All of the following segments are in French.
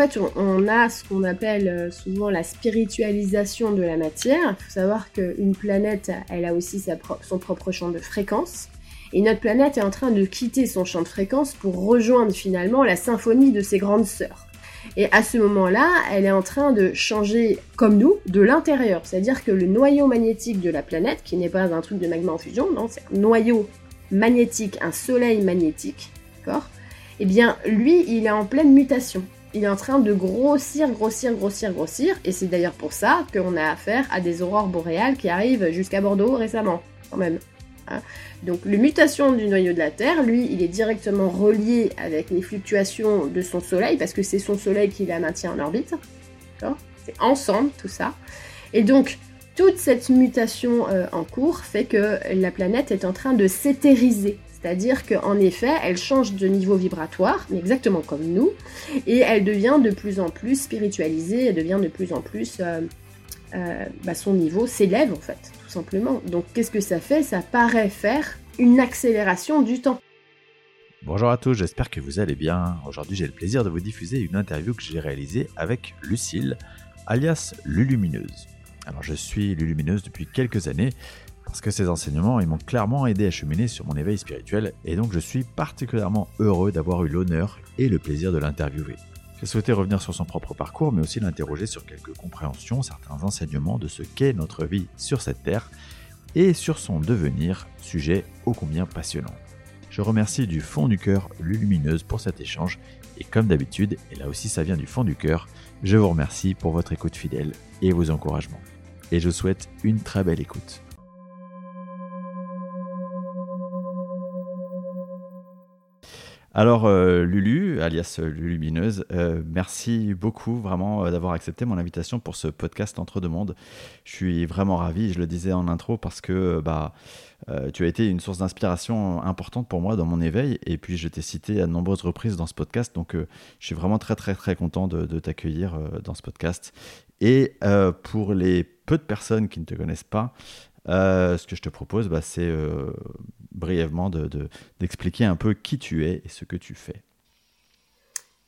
Fait, on, a ce qu'on appelle euh, souvent la spiritualisation de la matière. Il faut savoir qu'une planète, elle a aussi son propre champ de fréquence. Et notre planète est en train de quitter son champ de fréquence pour rejoindre finalement la symphonie de ses grandes sœurs. Et à ce moment-là, elle est en train de changer, comme nous, de l'intérieur. C'est-à-dire que le noyau magnétique de la planète, qui n'est pas un truc de magma en fusion, non, c'est un noyau magnétique, un soleil magnétique, d'accord? Eh bien, lui, il est en pleine mutation. Il est en train de grossir, grossir, grossir, grossir. Et c'est d'ailleurs pour ça qu'on a affaire à des aurores boréales qui arrivent jusqu'à Bordeaux récemment, quand même. Hein. Donc, le mutation du noyau de la Terre, lui, il est directement relié avec les fluctuations de son Soleil, parce que c'est son Soleil qui la maintient en orbite. C'est ensemble tout ça. Et donc, toute cette mutation euh, en cours fait que la planète est en train de s'éthériser. C'est-à-dire qu'en effet, elle change de niveau vibratoire, mais exactement comme nous, et elle devient de plus en plus spiritualisée, elle devient de plus en plus... Euh, euh, bah, son niveau s'élève en fait, tout simplement. Donc qu'est-ce que ça fait? Ça paraît faire une accélération du temps. Bonjour à tous, j'espère que vous allez bien. Aujourd'hui j'ai le plaisir de vous diffuser une interview que j'ai réalisée avec Lucille, alias Lulumineuse. Alors je suis Lulumineuse depuis quelques années parce que ces enseignements m'ont clairement aidé à cheminer sur mon éveil spirituel et donc je suis particulièrement heureux d'avoir eu l'honneur et le plaisir de l'interviewer. J'ai souhaité revenir sur son propre parcours, mais aussi l'interroger sur quelques compréhensions, certains enseignements de ce qu'est notre vie sur cette terre et sur son devenir, sujet ô combien passionnant. Je remercie du fond du cœur Lulumineuse pour cet échange et comme d'habitude, et là aussi ça vient du fond du cœur, je vous remercie pour votre écoute fidèle et vos encouragements. Et je souhaite une très belle écoute. Alors, euh, Lulu, alias Lulumineuse, euh, merci beaucoup vraiment euh, d'avoir accepté mon invitation pour ce podcast Entre deux mondes. Je suis vraiment ravi, je le disais en intro, parce que bah, tu as été une source d'inspiration importante pour moi dans mon éveil. Et puis, je t'ai cité à de nombreuses reprises dans ce podcast. Donc, je suis vraiment très, très, très content de, de t'accueillir dans ce podcast. Et pour les peu de personnes qui ne te connaissent pas, ce que je te propose, bah, c'est brièvement d'expliquer de, un peu qui tu es et ce que tu fais.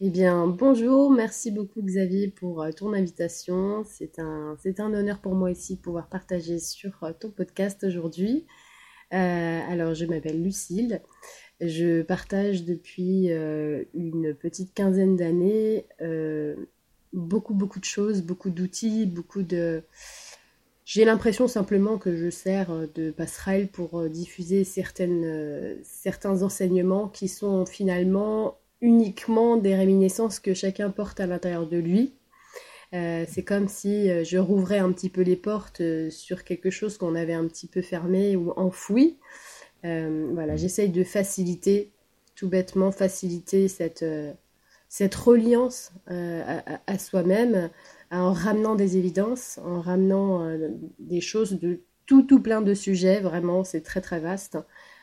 Eh bien, bonjour, merci beaucoup Xavier pour euh, ton invitation. C'est un, honneur pour moi ici de pouvoir partager sur euh, ton podcast aujourd'hui. Euh, alors, je m'appelle Lucille. Je partage depuis une petite quinzaine d'années beaucoup, beaucoup de choses, beaucoup d'outils, beaucoup de, j'ai l'impression simplement que je sers euh, de passerelle pour euh, diffuser euh, certains enseignements qui sont finalement uniquement des réminiscences que chacun porte à l'intérieur de lui. c'est comme si je rouvrais un petit peu les portes sur quelque chose qu'on avait un petit peu fermé ou enfoui. voilà, j'essaye de faciliter, tout bêtement, faciliter cette, cette reliance à soi-même en ramenant des évidences, en ramenant euh, des choses de tout tout plein de sujets, vraiment c'est très très vaste.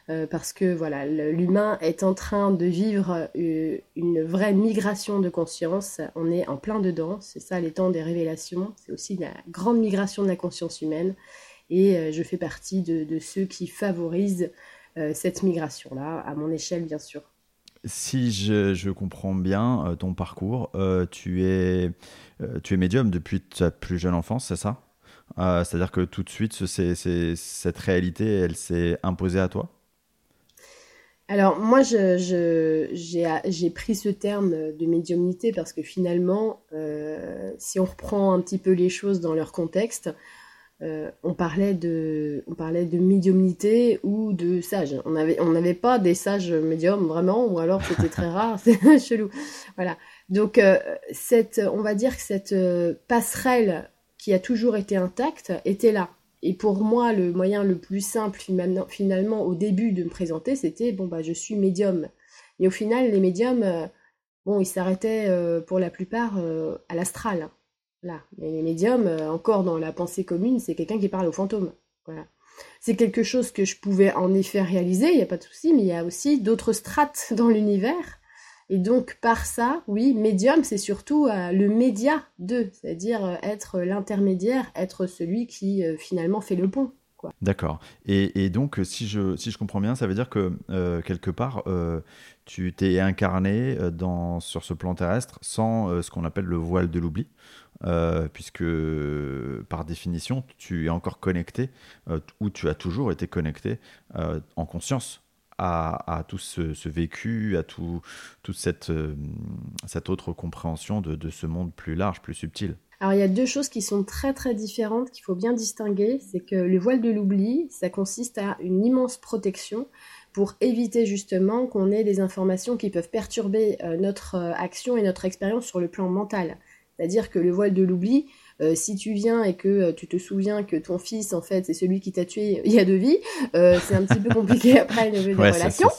Euh, parce que voilà, l'humain est en train de vivre euh, une vraie migration de conscience. On est en plein dedans, c'est ça les temps des révélations. C'est aussi la grande migration de la conscience humaine. Et je fais partie de, ceux qui favorisent cette migration-là, à mon échelle bien sûr. Si je, comprends bien ton parcours, tu es euh, tu es médium depuis ta plus jeune enfance, c'est ça? Euh, C'est-à-dire que tout de suite, cette réalité, elle s'est imposée à toi? Alors moi, j'ai pris ce terme de médiumnité parce que finalement, euh, si on reprend un petit peu les choses dans leur contexte, on, parlait de, on parlait de médiumnité ou de sage. On n'avait on pas des sages médiums vraiment, ou alors c'était très rare, c'est chelou. Voilà. Donc, euh, cette, on va dire que cette euh, passerelle qui a toujours été intacte était là. Et pour moi, le moyen le plus simple, finalement, au début de me présenter, c'était bon, bah, je suis médium. Et au final, les médiums, euh, bon, ils s'arrêtaient pour la plupart à l'astral. Là. Mais les médiums, encore dans la pensée commune, c'est quelqu'un qui parle aux fantômes. Voilà. C'est quelque chose que je pouvais en effet réaliser, il n'y a pas de souci, mais il y a aussi d'autres strates dans l'univers et donc par ça, oui, médium, c'est surtout euh, le média de, c'est-à-dire euh, être l'intermédiaire, être celui qui euh, finalement fait le pont. D'accord. Et, donc, si je, si je comprends bien, ça veut dire que quelque part, tu t'es incarné dans, sur ce plan terrestre sans ce qu'on appelle le voile de l'oubli. puisque par définition, tu es encore connecté, ou tu as toujours été connecté en conscience à, tout ce, vécu, à tout, toute cette, euh, cette autre compréhension de, de, ce monde plus large, plus subtil. Alors il y a deux choses qui sont très très différentes qu'il faut bien distinguer. C'est que le voile de l'oubli, ça consiste à une immense protection pour éviter justement qu'on ait des informations qui peuvent perturber euh, notre euh, action et notre expérience sur le plan mental. C'est-à-dire que le voile de l'oubli, euh, si tu viens et que euh, tu te souviens que ton fils, en fait, c'est celui qui t'a tué il y a deux vies, euh, c'est un petit peu compliqué après une nouvelle relation.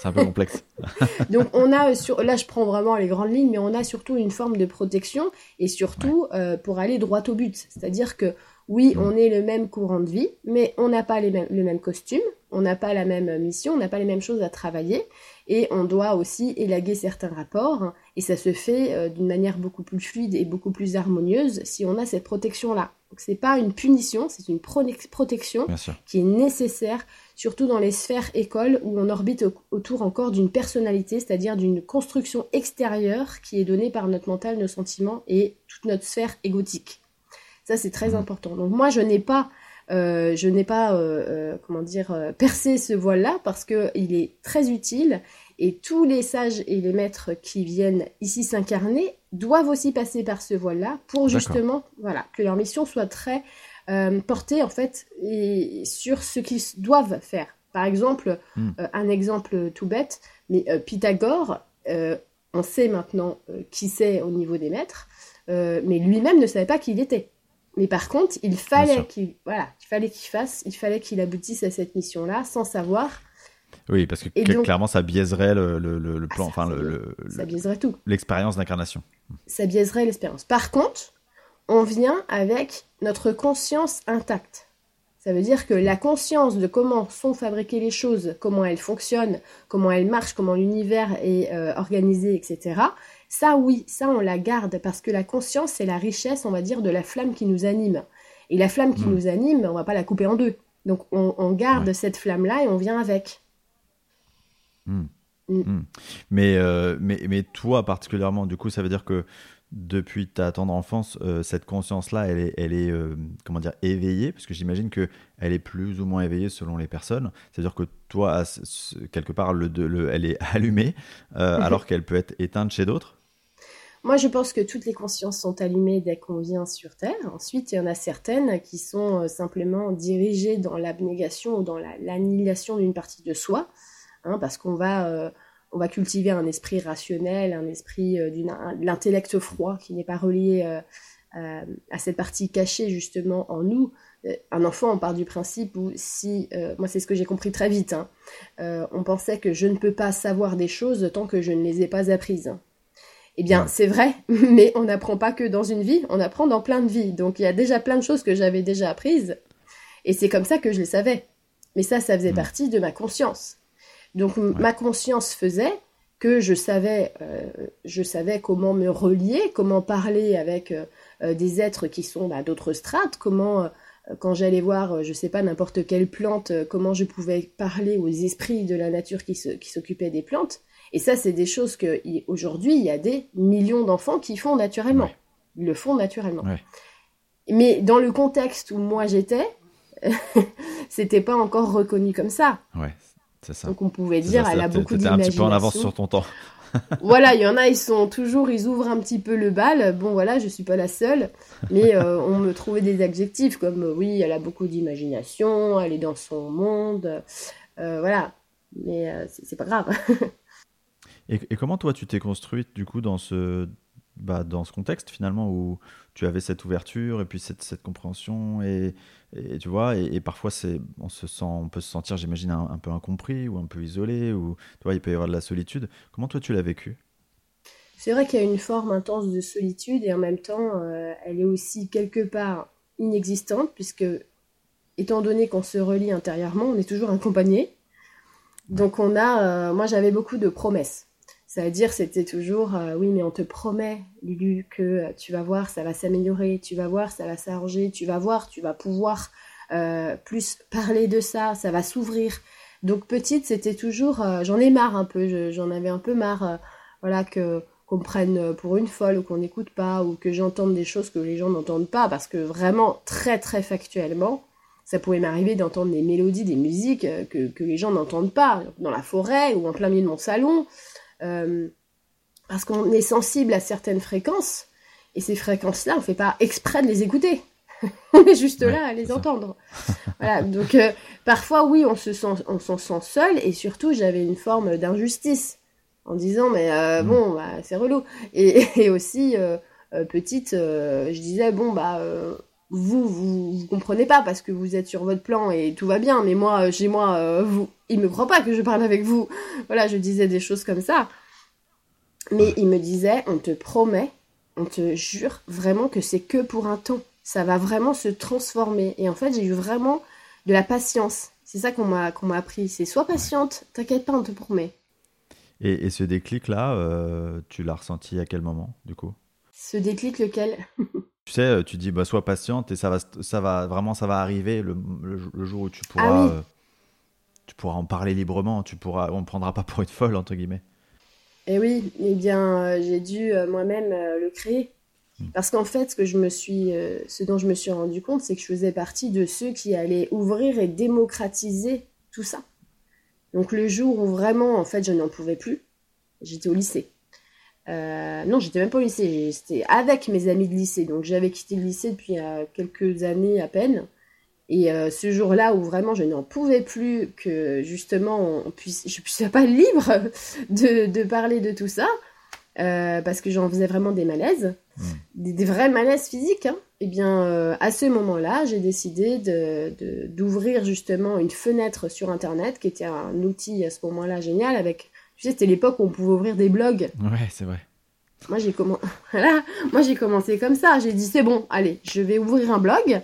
C'est un peu complexe. Donc on a sur là je prends vraiment les grandes lignes, mais on a surtout une forme de protection et surtout pour aller droit au but. C'est-à-dire que oui, mm. on est le même courant de vie, mais on n'a pas les mêmes, le même costume, on n'a pas la même mission, on n'a pas les mêmes choses à travailler, et on doit aussi élaguer certains rapports, et ça se fait euh, d'une manière beaucoup plus fluide et beaucoup plus harmonieuse si on a cette protection-là. Donc c'est pas une punition, c'est une protection qui est nécessaire, surtout dans les sphères écoles où on orbite autour encore d'une personnalité, c'est-à-dire d'une construction extérieure qui est donnée par notre mental, nos sentiments et toute notre sphère égotique. Ça, c'est très mmh. important. Donc moi, je n'ai pas euh, je n'ai pas, euh, euh, comment dire, percé ce voile-là parce qu'il est très utile et tous les sages et les maîtres qui viennent ici s'incarner doivent aussi passer par ce voile-là pour justement, voilà, que leur mission soit très portée en fait et sur ce qu'ils doivent faire. Par exemple, hmm. un exemple tout bête, mais Pythagore, on sait maintenant qui c'est au niveau des maîtres, mais lui-même ne savait pas qui il était. Mais par contre, il fallait qu'il voilà, il fallait qu'il fasse, il fallait qu'il aboutisse à cette mission-là sans savoir. Oui, parce que clairement, ça biaiserait le, le, le ah, plan, enfin le, ça biaiserait tout. L'expérience d'incarnation. Ça biaiserait l'expérience. Par contre, on vient avec notre conscience intacte. Ça veut dire que la conscience de comment sont fabriquées les choses, comment elles fonctionnent, comment elles marchent, comment l'univers est euh, organisé, etc. Ça, oui, ça, on la garde parce que la conscience, c'est la richesse, on va dire, de la flamme qui nous anime. Et la flamme qui hmm. nous anime, on va pas la couper en deux. Donc, on, garde cette flamme-là et on vient avec. Hmm. Hmm. Mais, euh, mais, mais toi, particulièrement, du coup, ça veut dire que depuis ta tendre enfance, euh, cette conscience-là, elle est, euh, comment dire, éveillée, parce que j'imagine que elle est plus ou moins éveillée selon les personnes. C'est-à-dire que toi, quelque part, le, le, elle est allumée, alors qu'elle peut être éteinte chez d'autres? Moi, je pense que toutes les consciences sont allumées dès qu'on vient sur Terre. Ensuite, il y en a certaines qui sont euh, simplement dirigées dans l'abnégation ou dans l'annihilation d'une partie de soi, hein, parce qu'on va, euh, on va cultiver un esprit rationnel, un esprit euh, de l'intellect froid qui n'est pas relié à cette partie cachée justement en nous. Un enfant, on part du principe où si, moi c'est ce que j'ai compris très vite, hein, on pensait que je ne peux pas savoir des choses tant que je ne les ai pas apprises. Eh bien, c'est vrai, mais on n'apprend pas que dans une vie, on apprend dans plein de vies. Donc, il y a déjà plein de choses que j'avais déjà apprises, et c'est comme ça que je les savais. Mais ça, ça faisait mm. partie de ma conscience. Donc, ma conscience faisait que je savais, euh, je savais comment me relier, comment parler avec euh, euh, des êtres qui sont bah, d'autres strates, comment, quand j'allais voir, je sais pas, n'importe quelle plante, comment je pouvais parler aux esprits de la nature qui s'occupaient des plantes. Et ça, c'est des choses que aujourd'hui, il y a des millions d'enfants qui font naturellement. Ils le font naturellement. Mais dans le contexte où moi j'étais, c'était pas encore reconnu comme ça. Ouais, ça. Donc on pouvait dire, elle a beaucoup d'imagination. un petit peu en avance sur ton temps. voilà, il y en a, ils sont toujours, ils ouvrent un petit peu le bal. Bon, voilà, je suis pas la seule, mais euh, on me trouvait des adjectifs comme euh, oui, elle a beaucoup d'imagination, elle est dans son monde, euh, voilà. Mais c'est pas grave. Et, comment toi tu t'es construite du coup dans ce, bah, dans ce contexte finalement où tu avais cette ouverture et puis cette, cette compréhension et, et, tu vois et, parfois c'est on se sent on peut se sentir j'imagine un, peu incompris ou un peu isolé ou tu vois il peut y avoir de la solitude. Comment toi tu l'as vécu? C'est vrai qu'il y a une forme intense de solitude et en même temps euh, elle est aussi quelque part inexistante puisque étant donné qu'on se relie intérieurement on est toujours accompagné. Donc on a, euh, moi j'avais beaucoup de promesses. Ça veut dire, c'était toujours, euh, oui, mais on te promet, Lulu, que euh, tu vas voir, ça va s'améliorer, tu vas voir, ça va s'arranger, tu vas voir, tu vas pouvoir plus parler de ça, ça va s'ouvrir. Donc petite, c'était toujours, j'en ai marre un peu, j'en avais un peu marre, voilà que qu'on me prenne pour une folle ou qu'on n'écoute pas ou que j'entende des choses que les gens n'entendent pas parce que vraiment très très factuellement, ça pouvait m'arriver d'entendre des mélodies, des musiques euh, que, les gens n'entendent pas, dans la forêt ou en plein milieu de mon salon, euh, parce qu'on est sensible à certaines fréquences, et ces fréquences-là, on ne fait pas exprès de les écouter. on est juste là à les entendre. voilà, donc euh, parfois, oui, on se sent, on s'en sent seul, et surtout, j'avais une forme d'injustice, en disant, mais mm. bon, bah, c'est relou. Et, et aussi, petite, je disais, bon, bah vous, vous, vous comprenez pas parce que vous êtes sur votre plan et tout va bien, mais moi, euh, chez moi, euh, vous, il me croit pas que je parle avec vous. Voilà, je disais des choses comme ça. Mais il me disait, on te promet, on te jure vraiment que c'est que pour un temps. Ça va vraiment se transformer. Et en fait, j'ai eu vraiment de la patience. C'est ça qu'on m'a qu'on m'a appris. C'est sois patiente, t'inquiète pas, on te promet. Et, ce déclic-là, euh, tu l'as ressenti à quel moment, du coup? Ce déclic, lequel? tu sais, euh, tu dis, bah, sois patiente et ça va, ça va vraiment, ça va arriver le, le, jour où tu pourras, ah euh, tu pourras en parler librement. Tu pourras, on ne prendra pas pour une folle entre guillemets. Et eh oui, eh bien, euh, j'ai dû moi-même le créer. Hmm. Parce qu'en fait, ce, que je me suis, ce dont je me suis rendu compte, c'est que je faisais partie de ceux qui allaient ouvrir et démocratiser tout ça. Donc le jour où vraiment, en fait, je n'en pouvais plus, j'étais au lycée. Euh, non, j'étais même pas au lycée, j'étais avec mes amis de lycée. Donc j'avais quitté le lycée depuis euh, quelques années à peine. Et euh, ce jour-là où vraiment je n'en pouvais plus que justement on puisse, je ne puisse pas libre de, parler de tout ça, parce que j'en faisais vraiment des malaises, mmh. des, vrais malaises physiques. Hein. Et eh bien à ce moment-là, j'ai décidé d'ouvrir justement une fenêtre sur Internet, qui était un outil à ce moment-là génial avec tu sais, c'était l'époque où on pouvait ouvrir des blogs. Ouais, c'est vrai. Moi, j'ai voilà. Moi, j'ai commencé comme ça. J'ai dit, c'est bon, allez, je vais ouvrir un blog.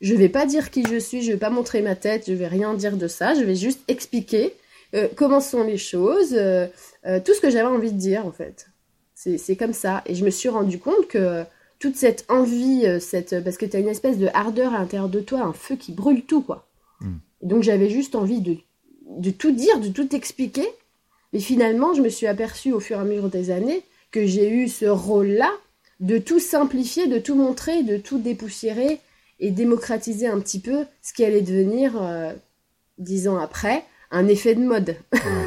Je vais pas dire qui je suis, je vais pas montrer ma tête, je vais rien dire de ça. Je vais juste expliquer euh, comment sont les choses, euh, euh, tout ce que j'avais envie de dire, en fait. C'est comme ça. Et je me suis rendu compte que toute cette envie, cette parce que tu as une espèce de ardeur à l'intérieur de toi, un feu qui brûle tout, quoi. Hmm. donc, j'avais juste envie de, de tout dire, de tout expliquer. Et finalement, je me suis aperçue au fur et à mesure des années que j'ai eu ce rôle-là de tout simplifier, de tout montrer, de tout dépoussiérer et démocratiser un petit peu ce qui allait devenir, euh, dix ans après, un effet de mode.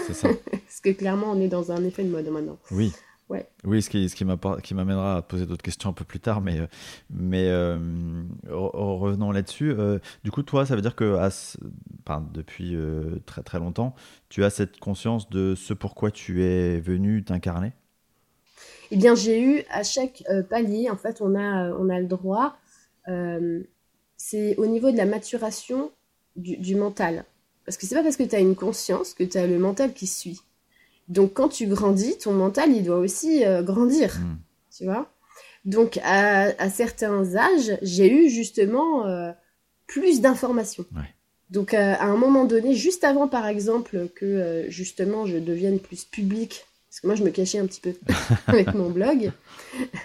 c'est ça. Parce que clairement, on est dans un effet de mode maintenant. Oui. Ouais. Oui, ce qui, ce qui m'amènera à poser d'autres questions un peu plus tard, mais, mais euh, revenons là-dessus. Euh, du coup, toi, ça veut dire que depuis euh, très très longtemps, tu as cette conscience de ce pourquoi tu es venu t'incarner? Eh bien, j'ai eu à chaque palier, en fait, on a, on a le droit, c'est au niveau de la maturation du, du mental. Parce que c'est pas parce que tu as une conscience que tu as le mental qui suit. Donc quand tu grandis, ton mental, il doit aussi euh, grandir, hmm. tu vois? Donc à, certains âges, j'ai eu justement euh, plus d'informations. Donc euh, à un moment donné, juste avant par exemple que justement je devienne plus public, parce que moi je me cachais un petit peu avec mon blog,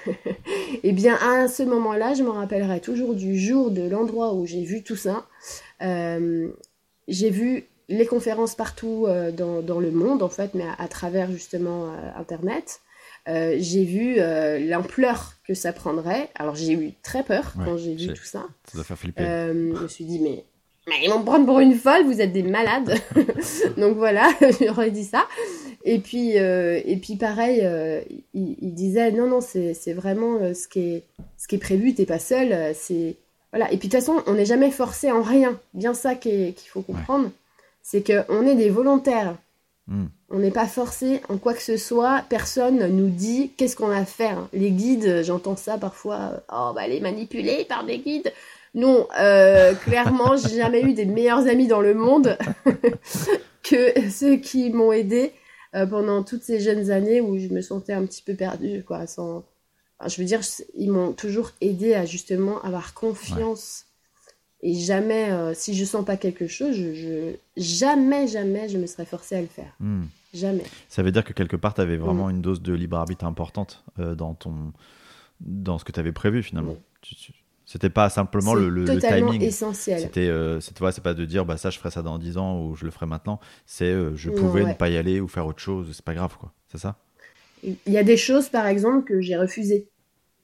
et eh bien à ce moment-là, je me rappellerai toujours du jour, de l'endroit où j'ai vu tout ça. j'ai vu les conférences partout euh, dans, le monde, en fait, mais à, travers justement euh, Internet. Euh, j'ai vu l'ampleur que ça prendrait. Alors j'ai eu très peur quand j'ai vu tout ça. Ça doit faire flipper. je me suis dit, mais, ils vont me prendre pour une folle, vous êtes des malades. Donc voilà, j'aurais dit ça. Et puis, et puis pareil, il, disait, non, non, c'est vraiment ce, qui est, ce qui est prévu, t'es pas seul. c'est voilà. Et puis de toute façon, on n'est jamais forcé en rien. Bien ça qu'il faut comprendre c'est qu'on est des volontaires. Hmm. On n'est pas forcé en quoi que ce soit. Personne nous dit qu'est-ce qu'on a à faire. Les guides, j'entends ça parfois. Oh, bah, les manipuler par des guides. Non, euh, clairement, j'ai jamais eu des meilleurs amis dans le monde que ceux qui m'ont aidé euh, pendant toutes ces jeunes années où je me sentais un petit peu perdue, quoi. Sans, je veux dire, ils m'ont toujours aidé à justement avoir confiance et jamais, euh, si je sens pas quelque chose, je, jamais, jamais, je me serais forcée à le faire. Hmm. Jamais. Ça veut dire que quelque part, tu avais vraiment hmm. une dose de libre arbitre importante euh, dans, ton, dans ce que tu avais prévu finalement. C'était pas simplement le, le, timing. essentiel. C'était, euh, c'est pas de dire bah ça je ferai ça dans 10 ans ou je le ferai maintenant. C'est euh, je pouvais ne pas y aller ou faire autre chose. C'est pas grave quoi. C'est ça? Il y a des choses par exemple que j'ai refusées.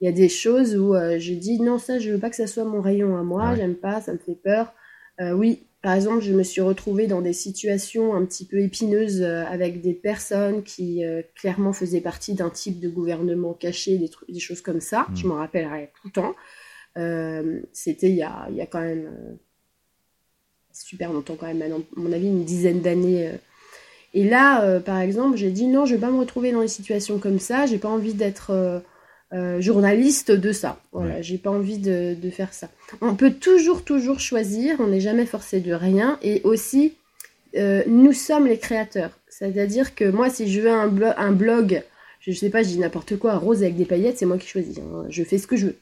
Il y a des choses où euh, je dis non ça je veux pas que ça soit mon rayon à moi. J'aime pas, ça me fait peur. oui, par exemple, je me suis retrouvée dans des situations un petit peu épineuses avec des personnes qui clairement faisaient partie d'un type de gouvernement caché, des, des choses comme ça. Je hmm. m'en rappellerai tout le temps. Euh, c'était il y a, il y a quand même euh, super longtemps quand même, à mon avis une dizaine d'années. Euh. Et là, par exemple, j'ai dit non, je vais pas me retrouver dans des situations comme ça. J'ai pas envie d'être journaliste de ça. Voilà, j'ai pas envie de, de, faire ça. On peut toujours, toujours choisir. On n'est jamais forcé de rien. Et aussi, nous sommes les créateurs. C'est-à-dire que moi, si je veux un, un blog, je, sais pas, je dis n'importe quoi, rose avec des paillettes, c'est moi qui choisis. Hein. Je fais ce que je veux.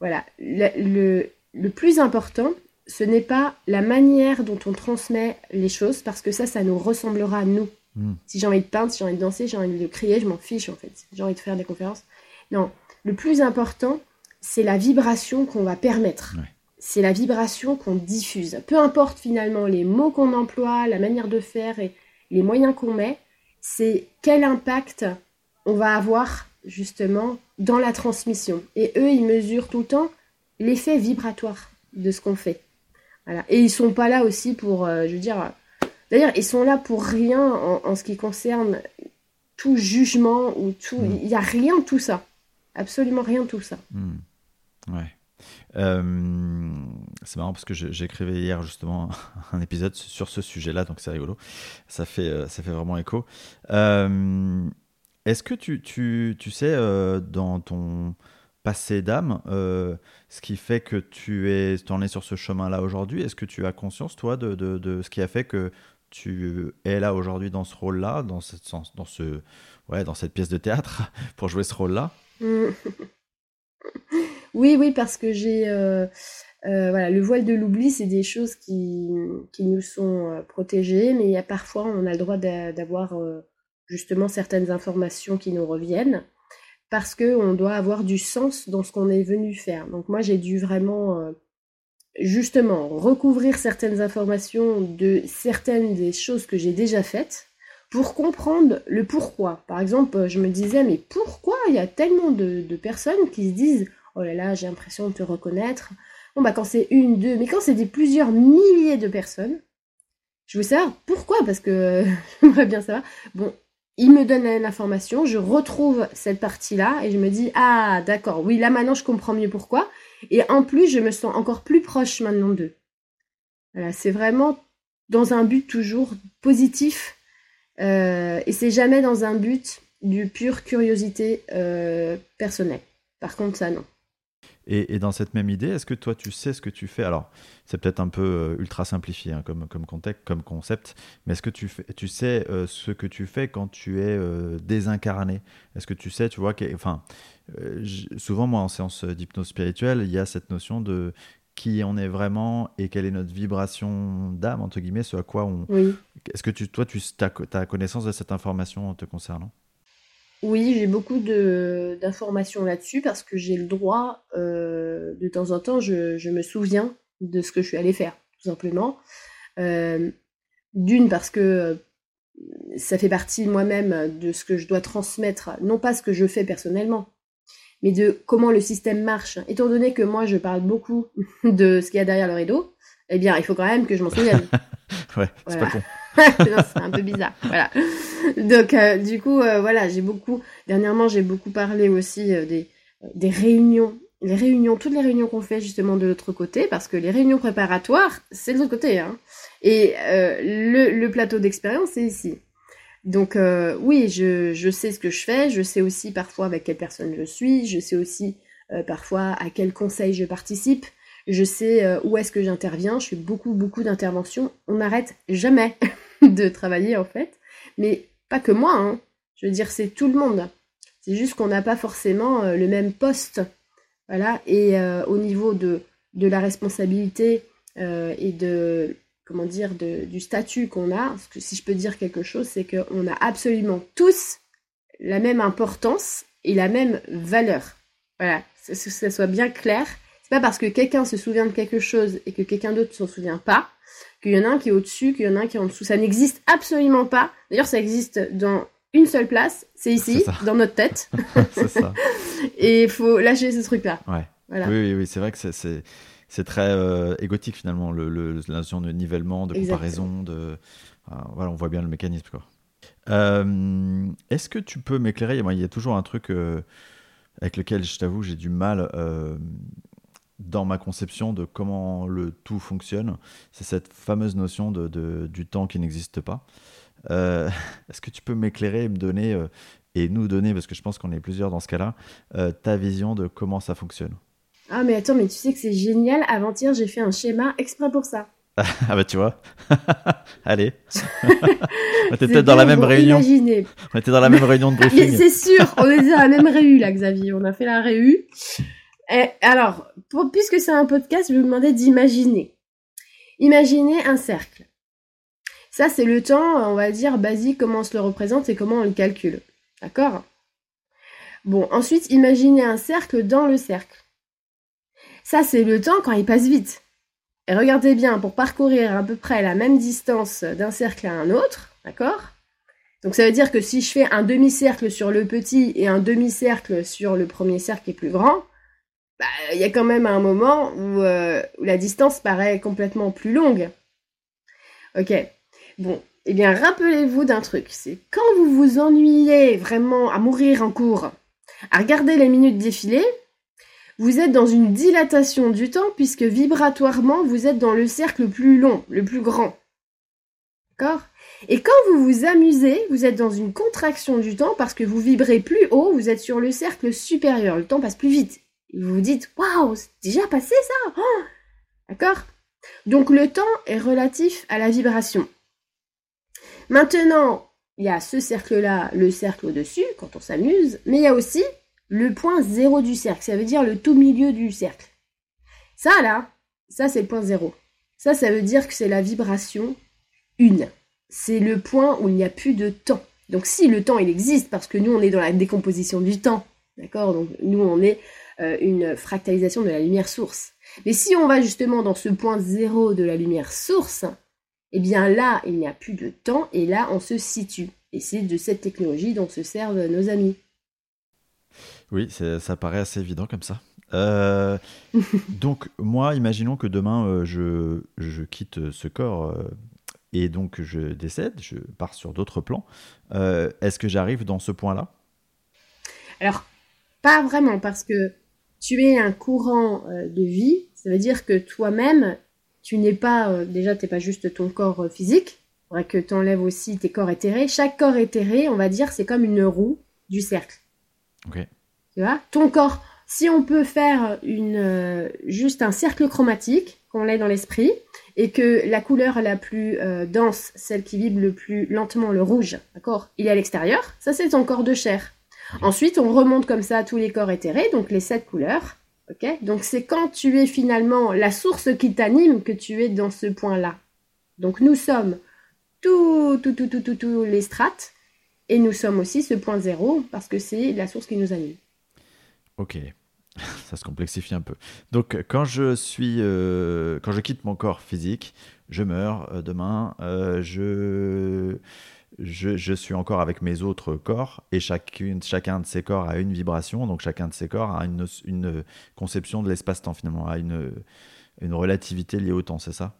Voilà. Le, plus important, ce n'est pas la manière dont on transmet les choses, parce que ça, ça nous ressemblera à nous. Hmm. Si j'ai envie de peindre, si j'ai envie de danser, j'ai envie de crier, je m'en fiche en fait. Si j'ai envie de faire des conférences. Non, le plus important, c'est la vibration qu'on va permettre. C'est la vibration qu'on diffuse. Peu importe finalement les mots qu'on emploie, la manière de faire et les moyens qu'on met, c'est quel impact on va avoir justement dans la transmission. Et eux, ils mesurent tout le temps l'effet vibratoire de ce qu'on fait. Voilà. Et ils sont pas là aussi pour, euh, je veux dire, d'ailleurs, ils sont là pour rien en, ce qui concerne tout jugement ou tout. Hmm. Il n'y a rien de tout ça. Absolument rien de tout ça. Hmm. Ouais. Euh, c'est marrant parce que j'écrivais hier justement un épisode sur ce sujet-là, donc c'est rigolo. Ça fait, euh, ça fait vraiment écho. Euh, est-ce que tu, tu, tu sais, euh, dans ton passé d'âme, euh, ce qui fait que tu es, en es sur ce chemin-là aujourd'hui, est-ce que tu as conscience, toi, de, de, ce qui a fait que tu es là aujourd'hui dans ce rôle-là, dans, cette, dans, ce, ouais, dans cette pièce de théâtre, pour jouer ce rôle-là? Oui, oui, parce que j'ai... Euh, voilà, le voile de l'oubli, c'est des choses qui, qui nous sont protégées, mais il y a parfois, on a le droit d'avoir justement certaines informations qui nous reviennent parce qu'on doit avoir du sens dans ce qu'on est venu faire. Donc moi j'ai dû vraiment euh, justement recouvrir certaines informations de certaines des choses que j'ai déjà faites pour comprendre le pourquoi. Par exemple, je me disais mais pourquoi il y a tellement de, personnes qui se disent oh là là j'ai l'impression de te reconnaître. Bon bah quand c'est une, deux, mais quand c'est des plusieurs milliers de personnes, je veux savoir pourquoi, parce que j'aimerais bien savoir. Bon, il me donne l'information, je retrouve cette partie-là et je me dis ah d'accord, oui là maintenant je comprends mieux pourquoi. Et en plus je me sens encore plus proche maintenant d'eux. Voilà, c'est vraiment dans un but toujours positif euh, et c'est jamais dans un but du pure curiosité euh, personnelle. Par contre ça non. Et, dans cette même idée, est-ce que toi, tu sais ce que tu fais? Alors, c'est peut-être un peu euh, ultra simplifié hein, comme, comme, contexte, comme concept, mais est-ce que tu, fais, tu sais euh, ce que tu fais quand tu es euh, désincarné? Est-ce que tu sais, tu vois, enfin, souvent, moi, en séance d'hypnose spirituelle, il y a cette notion de qui on est vraiment et quelle est notre vibration d'âme, entre guillemets, ce à quoi on... Oui. Est-ce que tu, toi, tu as connaissance de cette information te concernant oui, j'ai beaucoup d'informations là-dessus parce que j'ai le droit, euh, de temps en temps, je, me souviens de ce que je suis allée faire, tout simplement. Euh, d'une, parce que euh, ça fait partie moi-même de ce que je dois transmettre, non pas ce que je fais personnellement, mais de comment le système marche. Étant donné que moi, je parle beaucoup de ce qu'il y a derrière le rideau, eh bien, il faut quand même que je m'en souvienne. ouais, c'est pas con. c'est un peu bizarre. Voilà. Donc, euh, du coup, euh, voilà, j'ai beaucoup. Dernièrement, j'ai beaucoup parlé aussi euh, des, des réunions. Les réunions, toutes les réunions qu'on fait justement de l'autre côté, parce que les réunions préparatoires, c'est de l'autre côté. Hein. Et le, plateau d'expérience, c'est ici. Donc, oui, je, je sais ce que je fais. Je sais aussi parfois avec quelle personne je suis. Je sais aussi parfois à quel conseil je participe je sais où est-ce que j'interviens, je fais beaucoup, beaucoup d'interventions. On n'arrête jamais de travailler en fait, mais pas que moi, hein. je veux dire, c'est tout le monde. C'est juste qu'on n'a pas forcément euh, le même poste. Voilà, et euh, au niveau de, la responsabilité et de, comment dire, du statut qu'on a, si je peux dire quelque chose, c'est qu'on a absolument tous la même importance et la même valeur. Voilà, que ça soit bien clair pas parce que quelqu'un se souvient de quelque chose et que quelqu'un d'autre s'en souvient pas qu'il y en a un qui est au-dessus, qu'il y en a un qui est en dessous. Ça n'existe absolument pas. D'ailleurs, ça existe dans une seule place, c'est ici, dans notre tête. c'est ça. et il faut lâcher ce truc-là. Ouais. Voilà. Oui, oui, oui c'est vrai que c'est c'est très euh, égotique finalement, le, le, la notion de nivellement, de comparaison, de voilà, on voit bien le mécanisme quoi. Euh, est-ce que tu peux m'éclairer? Il y a toujours un truc euh, avec lequel je t'avoue j'ai du mal dans ma conception de comment le tout fonctionne. C'est cette fameuse notion de, du temps qui n'existe pas. Euh, est-ce que tu peux m'éclairer et me donner, euh, et nous donner, parce que je pense qu'on est plusieurs dans ce cas-là, euh, ta vision de comment ça fonctionne? Ah mais attends, mais tu sais que c'est génial. Avant-hier, j'ai fait un schéma exprès pour ça. ah bah tu vois. Allez. on était peut-être dans la même réunion. On était dans la même réunion de briefing. c'est sûr, on était dans la même réu là, Xavier. On a fait la réu. Et alors, puisque c'est un podcast, je vais vous demander d'imaginer. Imaginez un cercle. Ça, c'est le temps, on va dire, basique, comment on se le représente et comment on le calcule. D'accord? Bon, ensuite, imaginez un cercle dans le cercle. Ça, c'est le temps quand il passe vite. Et regardez bien, pour parcourir à peu près la même distance d'un cercle à un autre, d'accord? Donc ça veut dire que si je fais un demi-cercle sur le petit et un demi-cercle sur le premier cercle qui est plus grand, bah, il y a quand même un moment euh, où, la distance paraît complètement plus longue. Ok. Bon, eh bien, rappelez-vous d'un truc. C'est quand vous vous ennuyez vraiment à mourir en cours, à regarder les minutes défiler, vous êtes dans une dilatation du temps puisque vibratoirement, vous êtes dans le cercle le plus long, le plus grand. D'accord? Et quand vous vous amusez, vous êtes dans une contraction du temps parce que vous vibrez plus haut, vous êtes sur le cercle supérieur. Le temps passe plus vite vous vous dites waouh, c'est déjà passé ça oh D'accord? Donc le temps est relatif à la vibration. Maintenant, il y a ce cercle-là, le cercle au-dessus, quand on s'amuse, mais il y a aussi le point zéro du cercle, ça veut dire le tout milieu du cercle. Ça là, ça c'est le point zéro. Ça, ça veut dire que c'est la vibration une. C'est le point où il n'y a plus de temps. Donc si le temps il existe, parce que nous on est dans la décomposition du temps, d'accord? Donc nous on est euh, une fractalisation de la lumière source. Mais si on va justement dans ce point zéro de la lumière source, eh bien là, il n'y a plus de temps et là, on se situe. Et c'est de cette technologie dont se servent nos amis. Oui, ça paraît assez évident comme ça. Euh, donc moi, imaginons que demain, euh, je, je, quitte ce corps et donc je décède, je pars sur d'autres plans. Est-ce que j'arrive dans ce point-là? Alors, pas vraiment, parce que tu es un courant euh, de vie, ça veut dire que toi-même, tu n'es pas, euh, déjà, tu n'es pas juste ton corps euh, physique, il faudrait que tu enlèves aussi tes corps éthérés. Chaque corps éthéré, on va dire, c'est comme une roue du cercle. Ok. Tu vois? Ton corps, si on peut faire une, juste un cercle chromatique, qu'on l'ait dans l'esprit, et que la couleur la plus dense, celle qui vibre le plus lentement, le rouge, d'accord, il est à l'extérieur, ça c'est ton corps de chair. Ensuite, on remonte comme ça tous les corps éthérés, donc les sept couleurs. donc c'est quand tu es finalement la source qui t'anime que tu es dans ce point-là. Donc nous sommes tous tout, tout, tout, tout, les strates et nous sommes aussi ce point zéro parce que c'est la source qui nous anime. Ok, ça se complexifie un peu. Donc quand je suis, euh, quand je quitte mon corps physique, je meurs euh, demain, euh, je je, suis encore avec mes autres corps et chacune, chacun de ces corps a une vibration, donc chacun de ces corps a une, une conception de l'espace-temps finalement, a une, une relativité liée au temps, c'est ça?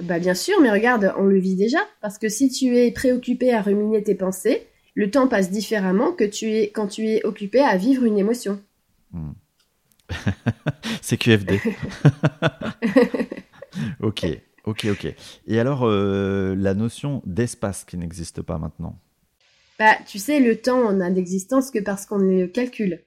Bah bien sûr, mais regarde, on le vit déjà, parce que si tu es préoccupé à ruminer tes pensées, le temps passe différemment que tu es quand tu es occupé à vivre une émotion. Hmm. c'est QFD. ok. Ok, ok. Et alors, euh, la notion d'espace qui n'existe pas maintenant Bah, tu sais, le temps, on n'a d'existence que parce qu'on le calcule.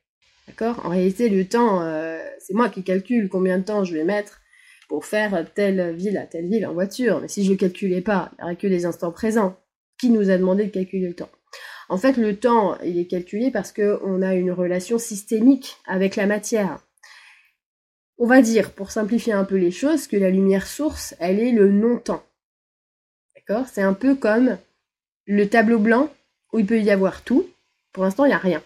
D'accord? En réalité, le temps, euh, c'est moi qui calcule combien de temps je vais mettre pour faire telle ville à telle ville en voiture. Mais si je ne le calculais pas, il n'y aurait que les instants présents. Qui nous a demandé de calculer le temps? En fait, le temps, il est calculé parce qu'on a une relation systémique avec la matière. On va dire, pour simplifier un peu les choses, que la lumière source, elle est le non-temps. D'accord? C'est un peu comme le tableau blanc où il peut y avoir tout. Pour l'instant, il n'y a rien.